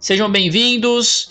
Sejam bem-vindos.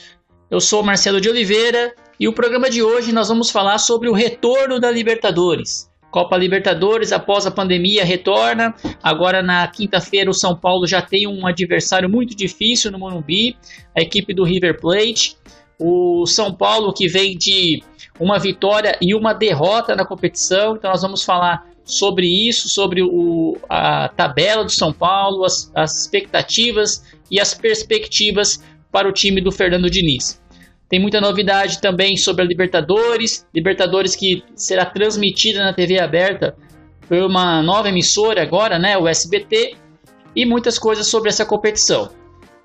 Eu sou Marcelo de Oliveira e o programa de hoje nós vamos falar sobre o retorno da Libertadores. Copa Libertadores após a pandemia retorna. Agora na quinta-feira o São Paulo já tem um adversário muito difícil no Morumbi, a equipe do River Plate. O São Paulo que vem de uma vitória e uma derrota na competição. Então nós vamos falar sobre isso, sobre o, a tabela do São Paulo, as, as expectativas e as perspectivas para o time do Fernando Diniz. Tem muita novidade também sobre a Libertadores, Libertadores que será transmitida na TV aberta por uma nova emissora agora, né, o SBT, e muitas coisas sobre essa competição.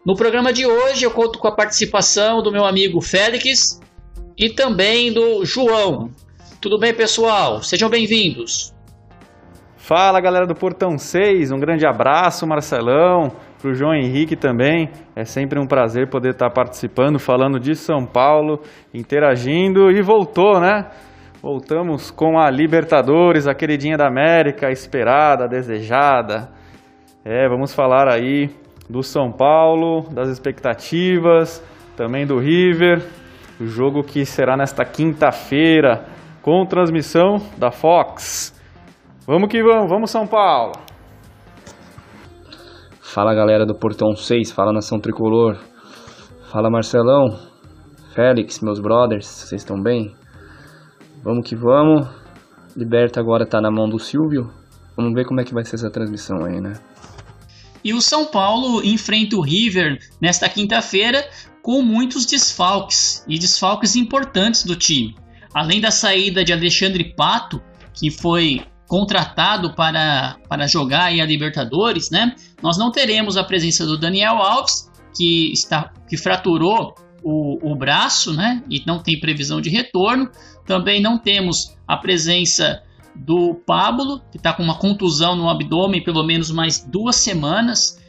No programa de hoje eu conto com a participação do meu amigo Félix e também do João. Tudo bem, pessoal? Sejam bem-vindos. Fala, galera do Portão 6. Um grande abraço, Marcelão para o João Henrique também. É sempre um prazer poder estar participando, falando de São Paulo, interagindo e voltou, né? Voltamos com a Libertadores, a queridinha da América, esperada, desejada. É, vamos falar aí do São Paulo, das expectativas, também do River, o jogo que será nesta quinta-feira com transmissão da Fox. Vamos que vamos, vamos São Paulo! Fala galera do Portão 6, fala Nação Tricolor. Fala Marcelão, Félix, meus brothers, vocês estão bem? Vamos que vamos. Liberta agora tá na mão do Silvio. Vamos ver como é que vai ser essa transmissão aí, né? E o São Paulo enfrenta o River nesta quinta-feira com muitos desfalques e desfalques importantes do time. Além da saída de Alexandre Pato, que foi contratado para, para jogar a Libertadores, né? Nós não teremos a presença do Daniel Alves, que está que fraturou o, o braço, né? E não tem previsão de retorno. Também não temos a presença do Pablo, que está com uma contusão no abdômen pelo menos mais duas semanas,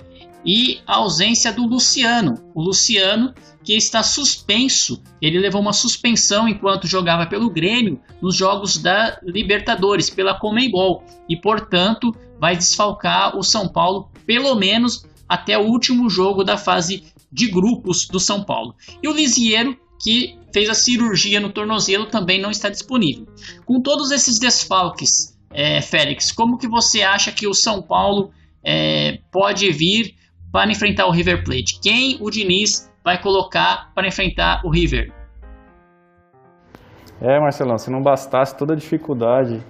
e a ausência do Luciano. O Luciano que está suspenso. Ele levou uma suspensão enquanto jogava pelo Grêmio nos jogos da Libertadores, pela Comembol, e portanto vai desfalcar o São Paulo pelo menos até o último jogo da fase de grupos do São Paulo. E o Lisieiro, que fez a cirurgia no tornozelo, também não está disponível. Com todos esses desfalques, é, Félix, como que você acha que o São Paulo é, pode vir para enfrentar o River Plate? Quem o Diniz vai colocar para enfrentar o River. É, Marcelão, se não bastasse toda a dificuldade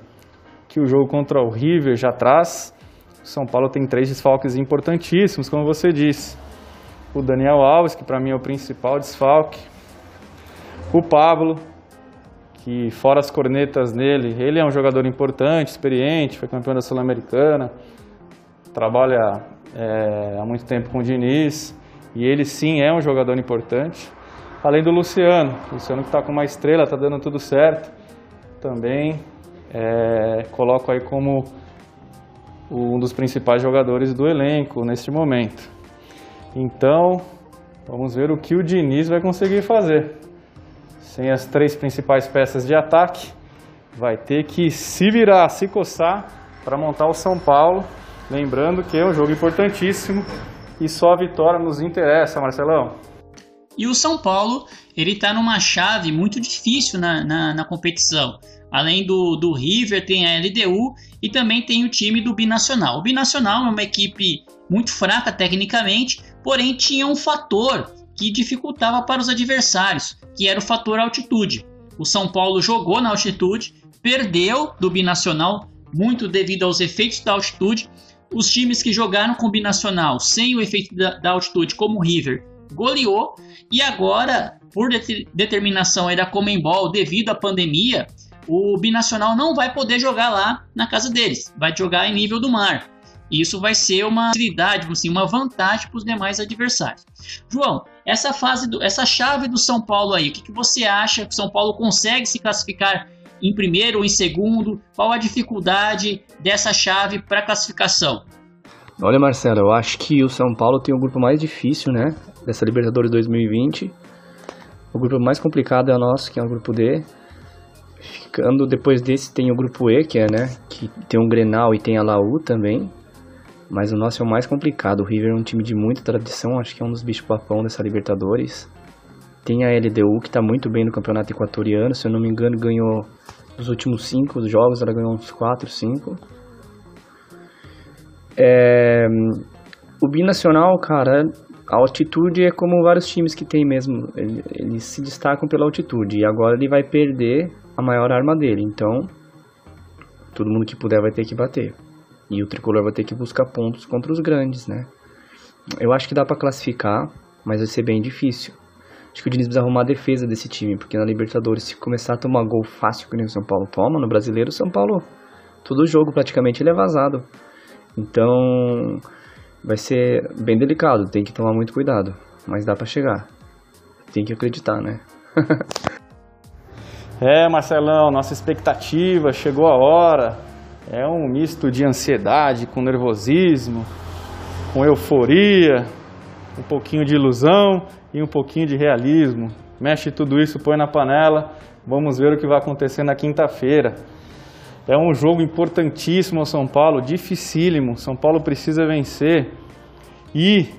que o jogo contra o River já traz, o São Paulo tem três desfalques importantíssimos, como você disse. O Daniel Alves, que para mim é o principal desfalque. O Pablo, que fora as cornetas nele, ele é um jogador importante, experiente, foi campeão da Sul-Americana, trabalha é, há muito tempo com o Diniz e ele sim é um jogador importante. Além do Luciano, Luciano que está com uma estrela, está dando tudo certo. Também é, coloco aí como um dos principais jogadores do elenco neste momento. Então, vamos ver o que o Diniz vai conseguir fazer. Sem as três principais peças de ataque, vai ter que se virar, se coçar para montar o São Paulo. Lembrando que é um jogo importantíssimo e só a vitória nos interessa, Marcelão. E o São Paulo, ele está numa chave muito difícil na, na, na, competição. Além do, do River, tem a LDU e também tem o time do Binacional. O Binacional é uma equipe muito fraca tecnicamente, porém tinha um fator que dificultava para os adversários, que era o fator altitude. O São Paulo jogou na altitude, perdeu do Binacional muito devido aos efeitos da altitude os times que jogaram combinacional sem o efeito da, da altitude, como o River, goleou. E agora, por de determinação da Comembol, devido à pandemia, o binacional não vai poder jogar lá na casa deles, vai jogar em nível do mar. Isso vai ser uma facilidade, assim, uma vantagem para os demais adversários. João, essa fase, do, essa chave do São Paulo aí, o que, que você acha que o São Paulo consegue se classificar em primeiro ou em segundo? Qual a dificuldade dessa chave para classificação? Olha, Marcelo, eu acho que o São Paulo tem o grupo mais difícil, né? Dessa Libertadores 2020. O grupo mais complicado é o nosso, que é o grupo D. Ficando depois desse tem o grupo E, que é, né? Que tem o Grenal e tem a Laú também. Mas o nosso é o mais complicado. O River é um time de muita tradição, acho que é um dos bichos papão dessa Libertadores. Tem a LDU que está muito bem no campeonato equatoriano, se eu não me engano, ganhou nos últimos cinco jogos, ela ganhou uns 4, 5. É, o binacional, cara, a altitude é como vários times que tem mesmo. Eles se destacam pela altitude. E agora ele vai perder a maior arma dele. Então, todo mundo que puder vai ter que bater. E o tricolor vai ter que buscar pontos contra os grandes, né? Eu acho que dá para classificar, mas vai ser bem difícil. Acho que o Diniz precisa arrumar a defesa desse time, porque na Libertadores, se começar a tomar gol fácil que nem o São Paulo toma, no brasileiro, o São Paulo, todo jogo praticamente ele é vazado. Então, vai ser bem delicado, tem que tomar muito cuidado, mas dá para chegar. Tem que acreditar, né? é, Marcelão, nossa expectativa, chegou a hora. É um misto de ansiedade com nervosismo, com euforia, um pouquinho de ilusão e um pouquinho de realismo. Mexe tudo isso, põe na panela. Vamos ver o que vai acontecer na quinta-feira. É um jogo importantíssimo ao São Paulo, dificílimo. São Paulo precisa vencer. E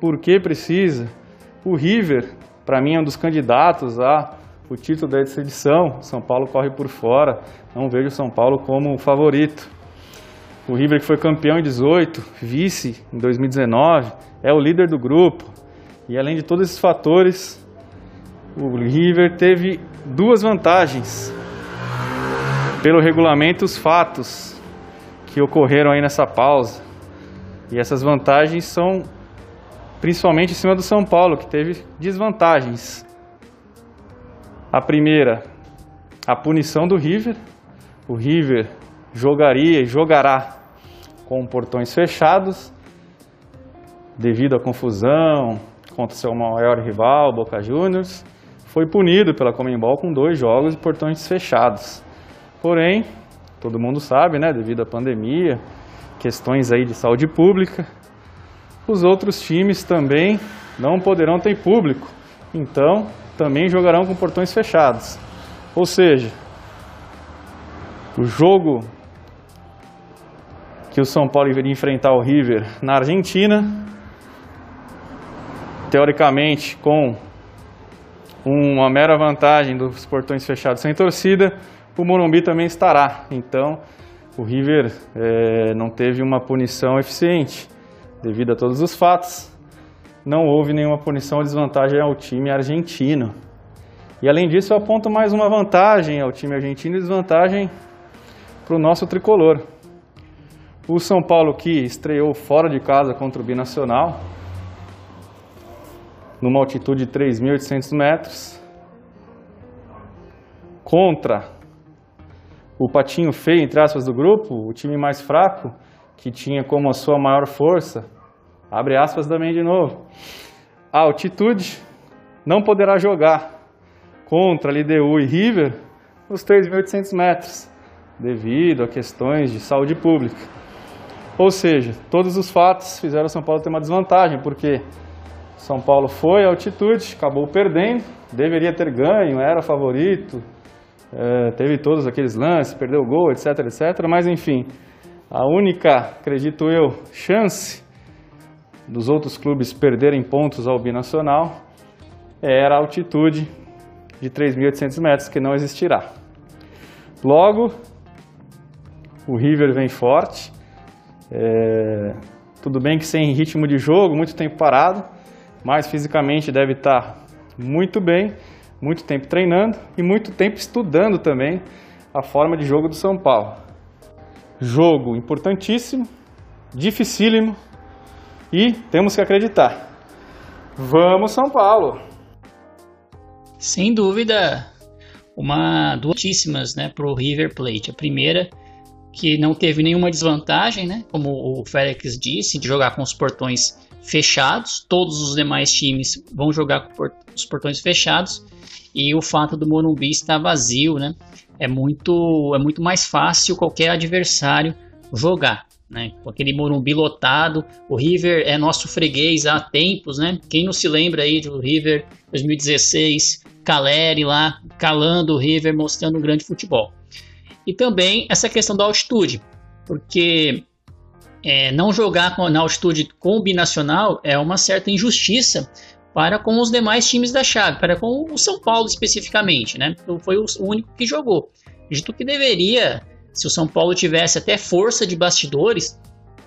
por que precisa? O River, para mim, é um dos candidatos a o título dessa edição. São Paulo corre por fora. Não vejo São Paulo como favorito. O River que foi campeão em 18, vice em 2019, é o líder do grupo. E além de todos esses fatores, o River teve duas vantagens. Pelo regulamento, os fatos que ocorreram aí nessa pausa. E essas vantagens são principalmente em cima do São Paulo, que teve desvantagens. A primeira, a punição do River. O River jogaria e jogará com portões fechados devido à confusão contra seu maior rival, Boca Juniors. Foi punido pela Comembol com dois jogos e portões fechados. Porém, todo mundo sabe, né, devido à pandemia, questões aí de saúde pública, os outros times também não poderão ter público. Então, também jogarão com portões fechados. Ou seja, o jogo que o São Paulo iria enfrentar o River na Argentina, teoricamente com uma mera vantagem dos portões fechados sem torcida, o Morumbi também estará. Então, o River é, não teve uma punição eficiente devido a todos os fatos não houve nenhuma punição ou desvantagem ao time argentino. E além disso, eu aponto mais uma vantagem ao time argentino e desvantagem para o nosso tricolor. O São Paulo que estreou fora de casa contra o Binacional, numa altitude de 3.800 metros, contra o patinho feio, entre aspas, do grupo, o time mais fraco, que tinha como a sua maior força Abre aspas também de novo. A altitude não poderá jogar contra LDU e River nos 3.800 metros, devido a questões de saúde pública. Ou seja, todos os fatos fizeram São Paulo ter uma desvantagem, porque São Paulo foi à altitude, acabou perdendo, deveria ter ganho, era favorito, é, teve todos aqueles lances, perdeu o gol, etc, etc. Mas enfim, a única, acredito eu, chance dos outros clubes perderem pontos ao binacional era a altitude de 3.800 metros, que não existirá. Logo, o River vem forte, é, tudo bem que sem ritmo de jogo, muito tempo parado, mas fisicamente deve estar muito bem, muito tempo treinando e muito tempo estudando também a forma de jogo do São Paulo. Jogo importantíssimo, dificílimo e temos que acreditar. Vamos São Paulo! Sem dúvida, uma duas né, para o River Plate. A primeira que não teve nenhuma desvantagem, né, como o Félix disse, de jogar com os portões fechados. Todos os demais times vão jogar com os portões fechados e o fato do Morumbi estar vazio, né, é muito é muito mais fácil qualquer adversário jogar. Né? Com aquele Morumbi lotado, o River é nosso freguês há tempos, né? Quem não se lembra aí do River 2016, Caleri lá calando o River, mostrando um grande futebol. E também essa questão da altitude, porque é, não jogar na altitude combinacional é uma certa injustiça para com os demais times da chave, para com o São Paulo especificamente, né? Então, foi o único que jogou. Dito que deveria, se o São Paulo tivesse até força de bastidores,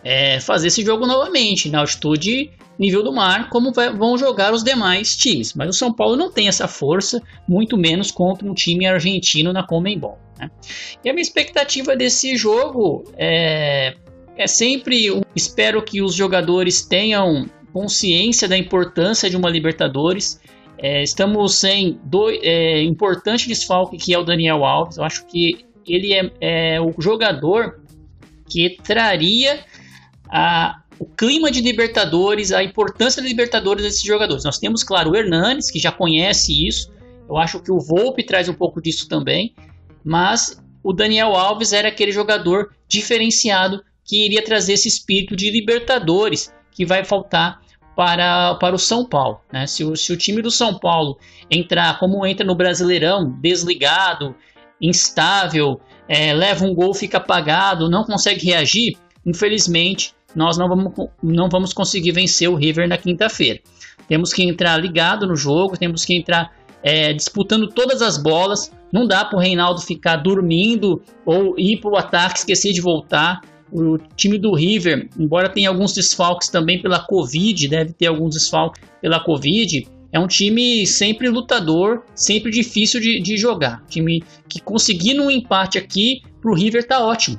é, fazer esse jogo novamente, na altitude nível do mar, como vai, vão jogar os demais times. Mas o São Paulo não tem essa força, muito menos contra um time argentino na Comembol. Né? E a minha expectativa desse jogo é, é sempre. Um, espero que os jogadores tenham consciência da importância de uma Libertadores. É, estamos sem dois é, importante desfalque que é o Daniel Alves. Eu acho que ele é, é o jogador que traria a, o clima de Libertadores, a importância da Libertadores desses jogadores. Nós temos, claro, o Hernanes, que já conhece isso. Eu acho que o Volpe traz um pouco disso também. Mas o Daniel Alves era aquele jogador diferenciado que iria trazer esse espírito de Libertadores que vai faltar para, para o São Paulo. Né? Se, o, se o time do São Paulo entrar como entra no Brasileirão, desligado, instável, é, leva um gol, fica apagado, não consegue reagir, infelizmente nós não vamos, não vamos conseguir vencer o River na quinta-feira. Temos que entrar ligado no jogo, temos que entrar é, disputando todas as bolas. Não dá para o Reinaldo ficar dormindo ou ir para o ataque, esquecer de voltar o time do River, embora tenha alguns desfalques também pela Covid, deve ter alguns desfalques pela Covid, é um time sempre lutador, sempre difícil de, de jogar. Time que conseguindo um empate aqui, pro River tá ótimo.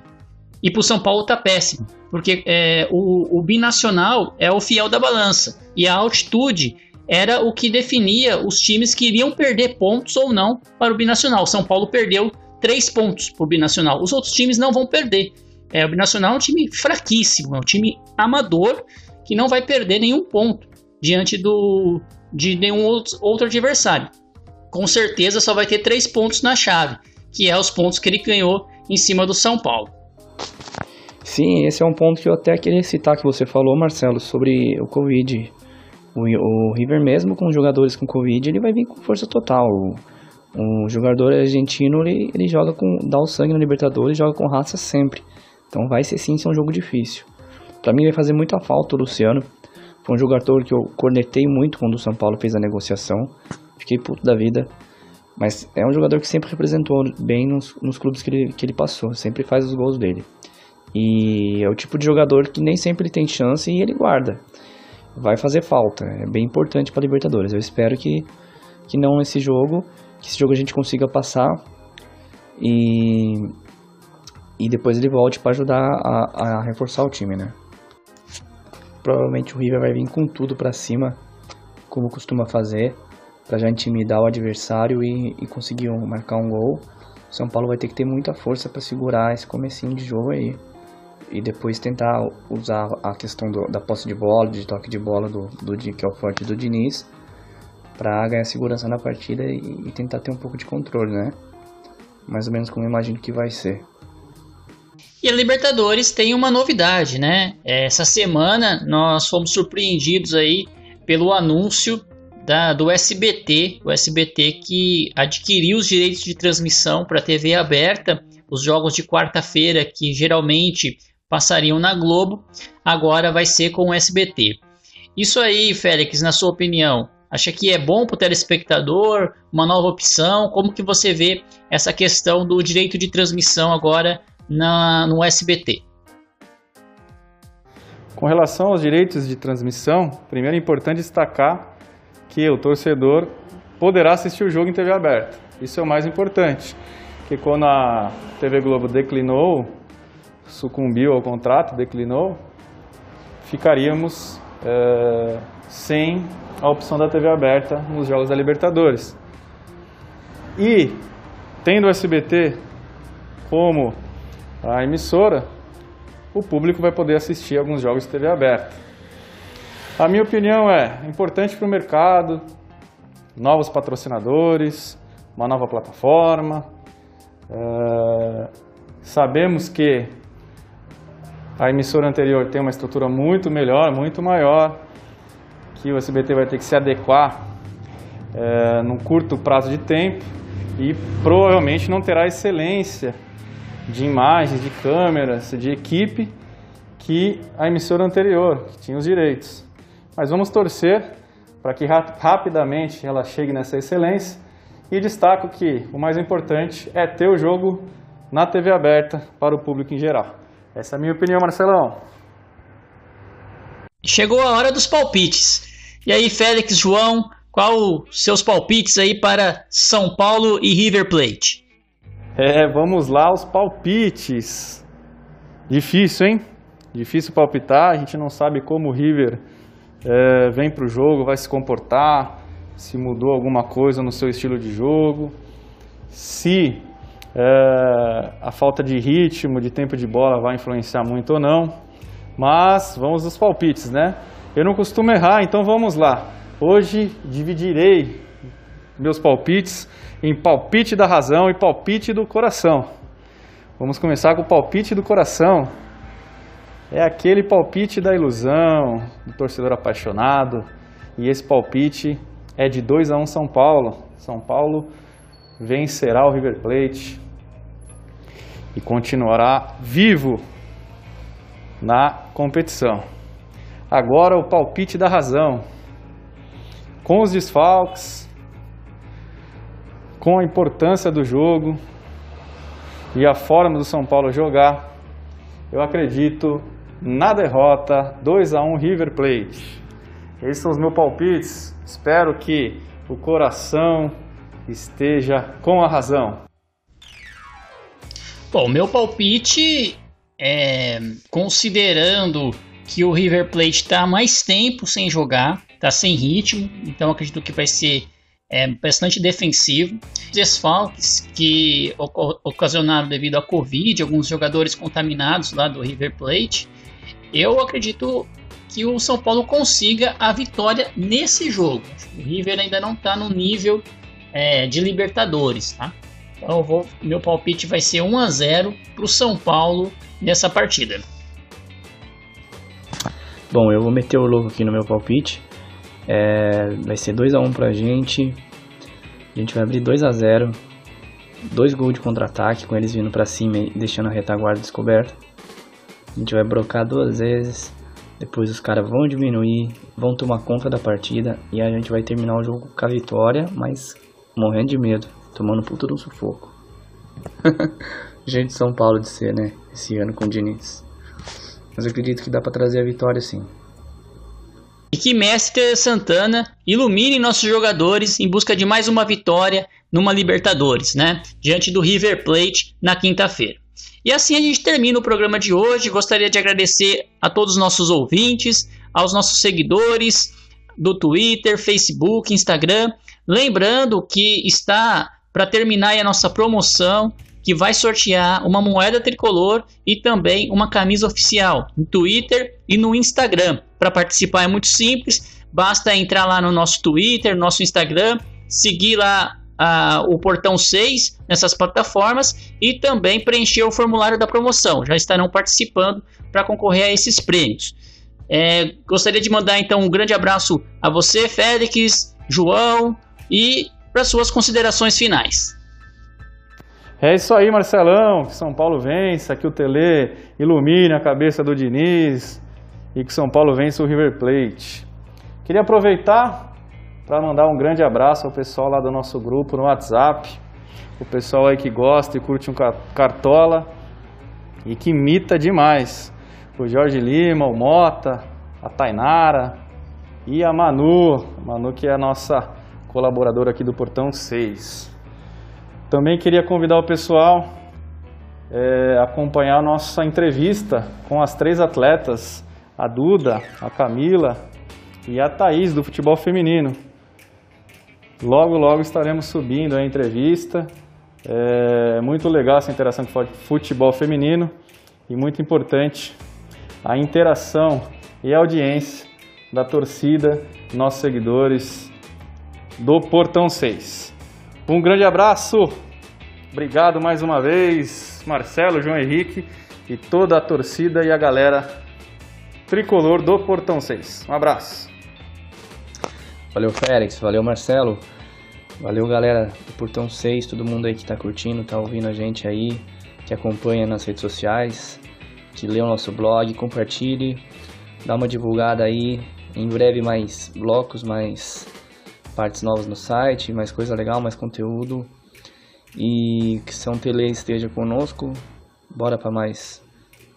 E pro São Paulo tá péssimo. Porque é, o, o binacional é o fiel da balança. E a altitude era o que definia os times que iriam perder pontos ou não para o binacional. São Paulo perdeu três pontos para o binacional. Os outros times não vão perder. É, o Binacional é um time fraquíssimo, é um time amador que não vai perder nenhum ponto diante do, de nenhum outro, outro adversário. Com certeza só vai ter três pontos na chave, que é os pontos que ele ganhou em cima do São Paulo. Sim, esse é um ponto que eu até queria citar que você falou, Marcelo, sobre o Covid. O, o River mesmo com jogadores com Covid, ele vai vir com força total. O, o jogador argentino, ele, ele joga com dá o sangue na Libertadores, joga com raça sempre. Então vai ser sim ser um jogo difícil. Para mim vai fazer muita falta o Luciano. Foi um jogador que eu cornetei muito quando o São Paulo fez a negociação. Fiquei puto da vida. Mas é um jogador que sempre representou bem nos, nos clubes que ele, que ele passou. Sempre faz os gols dele. E é o tipo de jogador que nem sempre tem chance e ele guarda. Vai fazer falta. É bem importante para Libertadores. Eu espero que, que não esse jogo. Que esse jogo a gente consiga passar. E e depois ele volte para ajudar a, a, reforçar o time, né? Provavelmente o River vai vir com tudo para cima, como costuma fazer, para já intimidar o adversário e, e conseguir um, marcar um gol. O São Paulo vai ter que ter muita força para segurar esse comecinho de jogo aí e depois tentar usar a questão do, da posse de bola, de toque de bola do, do que é o forte do Diniz, para ganhar segurança na partida e, e, tentar ter um pouco de controle, né? Mais ou menos como eu imagino que vai ser. E a Libertadores tem uma novidade, né? Essa semana nós fomos surpreendidos aí pelo anúncio da, do SBT, o SBT que adquiriu os direitos de transmissão para a TV aberta, os jogos de quarta-feira que geralmente passariam na Globo, agora vai ser com o SBT. Isso aí, Félix, na sua opinião, acha que é bom para o telespectador, uma nova opção? Como que você vê essa questão do direito de transmissão agora na, no SBT. Com relação aos direitos de transmissão, primeiro é importante destacar que o torcedor poderá assistir o jogo em TV aberta. Isso é o mais importante, que quando a TV Globo declinou, sucumbiu ao contrato, declinou, ficaríamos é, sem a opção da TV aberta nos jogos da Libertadores. E tendo o SBT como a emissora, o público vai poder assistir alguns jogos de TV aberta. A minha opinião é importante para o mercado, novos patrocinadores, uma nova plataforma. É, sabemos que a emissora anterior tem uma estrutura muito melhor, muito maior, que o SBT vai ter que se adequar é, num curto prazo de tempo e provavelmente não terá excelência de imagens, de câmeras, de equipe que a emissora anterior, que tinha os direitos. Mas vamos torcer para que rapidamente ela chegue nessa excelência e destaco que o mais importante é ter o jogo na TV aberta para o público em geral. Essa é a minha opinião, Marcelão. Chegou a hora dos palpites. E aí, Félix, João, qual seus palpites aí para São Paulo e River Plate? É, vamos lá, os palpites. Difícil, hein? Difícil palpitar, a gente não sabe como o River é, vem para o jogo, vai se comportar, se mudou alguma coisa no seu estilo de jogo, se é, a falta de ritmo, de tempo de bola vai influenciar muito ou não. Mas vamos aos palpites, né? Eu não costumo errar, então vamos lá. Hoje dividirei meus palpites em palpite da razão e palpite do coração. Vamos começar com o palpite do coração. É aquele palpite da ilusão, do torcedor apaixonado. E esse palpite é de 2 a 1 um São Paulo. São Paulo vencerá o River Plate e continuará vivo na competição. Agora o palpite da razão. Com os desfalques, com a importância do jogo e a forma do São Paulo jogar, eu acredito na derrota 2 a 1 River Plate. Esses são os meus palpites. Espero que o coração esteja com a razão. Bom, meu palpite é considerando que o River Plate está mais tempo sem jogar, está sem ritmo, então acredito que vai ser é bastante defensivo. Desfalques que ocasionaram devido à Covid, alguns jogadores contaminados lá do River Plate. Eu acredito que o São Paulo consiga a vitória nesse jogo. O River ainda não está no nível é, de Libertadores, tá? Então vou, meu palpite vai ser 1 a 0 para o São Paulo nessa partida. Bom, eu vou meter o louco aqui no meu palpite. É, vai ser 2x1 pra gente. A gente vai abrir 2x0. Dois gols de contra-ataque com eles vindo pra cima e deixando a retaguarda descoberta. A gente vai brocar duas vezes. Depois os caras vão diminuir, vão tomar conta da partida e a gente vai terminar o jogo com a vitória, mas morrendo de medo, tomando puta do sufoco. gente de São Paulo de ser, né? Esse ano com o Diniz. Mas eu acredito que dá para trazer a vitória sim. E que Mestre Santana ilumine nossos jogadores em busca de mais uma vitória numa Libertadores, né? Diante do River Plate na quinta-feira. E assim a gente termina o programa de hoje. Gostaria de agradecer a todos os nossos ouvintes, aos nossos seguidores do Twitter, Facebook, Instagram. Lembrando que está para terminar a nossa promoção que vai sortear uma moeda tricolor e também uma camisa oficial no Twitter e no Instagram. Para participar é muito simples, basta entrar lá no nosso Twitter, nosso Instagram, seguir lá o portão 6 nessas plataformas e também preencher o formulário da promoção. Já estarão participando para concorrer a esses prêmios. É, gostaria de mandar então um grande abraço a você, Félix, João, e para suas considerações finais. É isso aí, Marcelão. Que São Paulo vença, que o Tele ilumine a cabeça do Diniz e que São Paulo vença o River Plate. Queria aproveitar para mandar um grande abraço ao pessoal lá do nosso grupo no WhatsApp, o pessoal aí que gosta e curte um cartola e que imita demais. O Jorge Lima, o Mota, a Tainara e a Manu, a Manu que é a nossa colaboradora aqui do Portão 6. Também queria convidar o pessoal é, acompanhar a nossa entrevista com as três atletas a Duda, a Camila e a Thaís do futebol feminino. Logo, logo estaremos subindo a entrevista. É muito legal essa interação com o futebol feminino e muito importante a interação e a audiência da torcida, nossos seguidores do Portão 6. Um grande abraço, obrigado mais uma vez, Marcelo, João Henrique e toda a torcida e a galera tricolor do Portão 6. Um abraço. Valeu, Félix, valeu, Marcelo. Valeu, galera do Portão 6, todo mundo aí que tá curtindo, tá ouvindo a gente aí, que acompanha nas redes sociais, que lê o nosso blog, compartilhe, dá uma divulgada aí. Em breve mais blocos, mais partes novas no site, mais coisa legal, mais conteúdo. E que São Tele esteja conosco. Bora para mais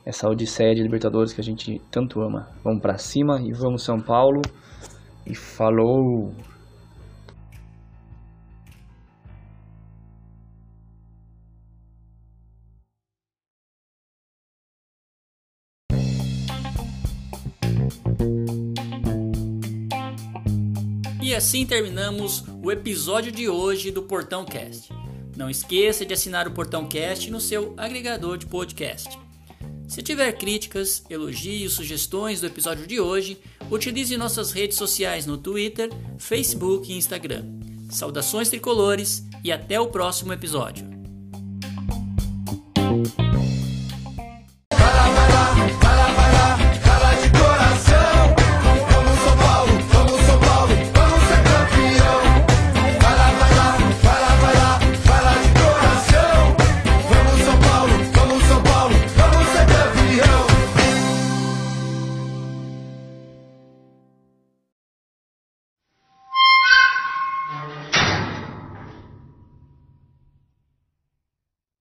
essa odisseia de Libertadores que a gente tanto ama. Vamos para cima e vamos São Paulo. E falou! Assim terminamos o episódio de hoje do Portão Cast. Não esqueça de assinar o Portão Cast no seu agregador de podcast. Se tiver críticas, elogios, sugestões do episódio de hoje, utilize nossas redes sociais no Twitter, Facebook e Instagram. Saudações tricolores e até o próximo episódio.